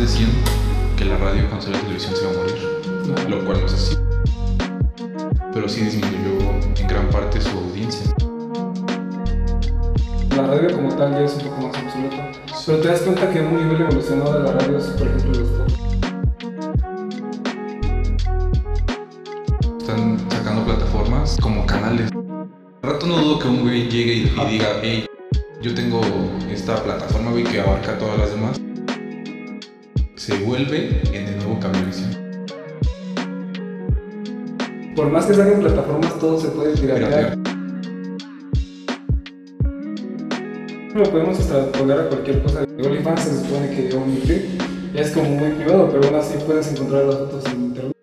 decían que la radio salió la televisión se iba a morir, lo cual no es así. Pero sí disminuyó en gran parte su audiencia. La radio como tal ya es un poco más obsoleta. Pero te das cuenta que un nivel evolucionado de la radio es, por ejemplo, podcasts. Están sacando plataformas como canales. Al rato no dudo que un güey llegue y, y diga, hey, yo tengo esta plataforma, güey, que abarca todas las demás. Se vuelve en el nuevo cablevisión. Por más que saquen plataformas, todo se puede piratear. Lo podemos extrapolar a cualquier cosa. OnlyFans se supone que OnlyFans es como muy privado, pero aún así puedes encontrar las fotos en internet.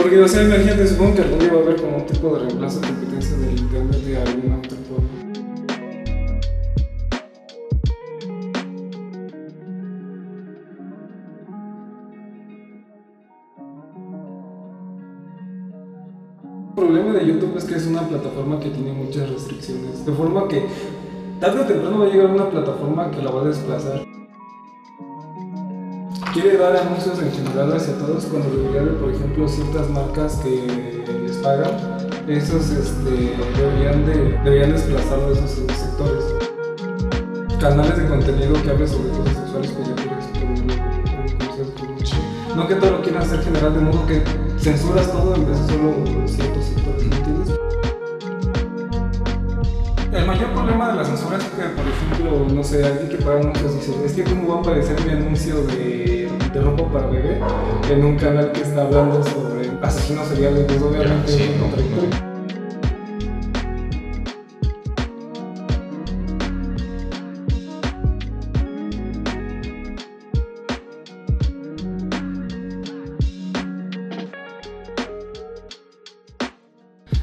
Porque, o sea, imagínate, supongo que algún día va a haber como un tipo de reemplazo de competencia del internet de alguna otra. El problema de YouTube es que es una plataforma que tiene muchas restricciones, de forma que tarde o temprano va a llegar una plataforma que la va a desplazar. Quiere dar anuncios en general hacia todos cuando debería por ejemplo, ciertas marcas que les pagan, esos este, deberían, de, deberían desplazar de esos sectores. Canales de contenido que hablen sobre cosas sexuales, pues ya. No que todo lo quieran hacer general, de modo que censuras todo en vez de solo ciertos sectores, ¿me entiendes? El mayor problema de la censura es que, por ejemplo, no sé, alguien que paga anuncios dice, es que cómo va a aparecer mi anuncio de, de ropa para bebé en un canal que está hablando sobre asesinos seriales, pues obviamente Sí, es contradictorio.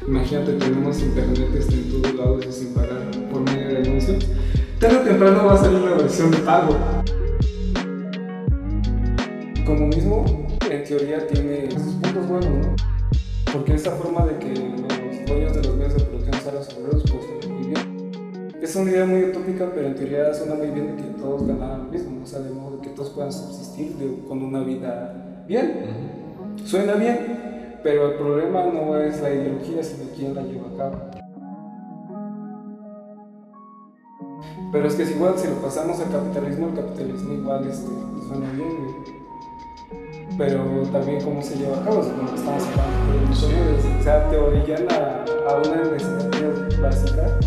Imagínate, tenemos internet que está en todos lados y sin pagar por medio de anuncios. Tarde o temprano va a salir la versión de pago. Como mismo, en teoría tiene sus puntos buenos, ¿no? Porque esa forma de que los dueños de los medios de producción sean los obreros, pues muy bien. Es una idea muy utópica, pero en teoría suena muy bien de que todos ganaran lo mismo, o sea, de modo que todos puedan subsistir de- con una vida bien. Suena bien, pero el problema no es la ideología, sino quién la lleva a cabo. Pero es que es igual, si lo pasamos al capitalismo, el capitalismo igual este, suena bien, güey. Pero también cómo se lleva a cabo, como estamos hablando de. O sea, te orillan a, a una necesidad básica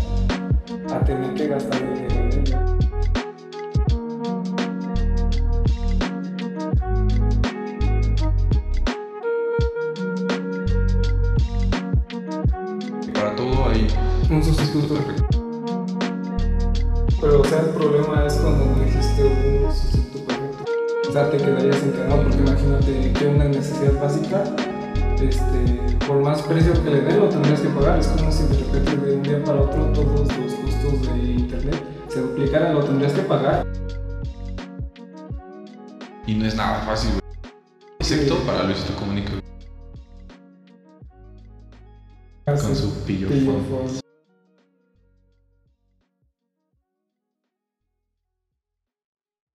a tener que gastar Un sustituto. Pero, o sea, el problema es cuando no existe un sustituto perfecto. O sea, te quedarías encadenado porque imagínate que una necesidad básica, este, por más precio que le den, lo tendrías que pagar. Es como si de repente de un día para otro todos los costos de internet se duplicaran, lo tendrías que pagar. Y no es nada fácil, güey. Excepto Sí. para Luisito Comunica, con su pillo. Pillo phone. phone.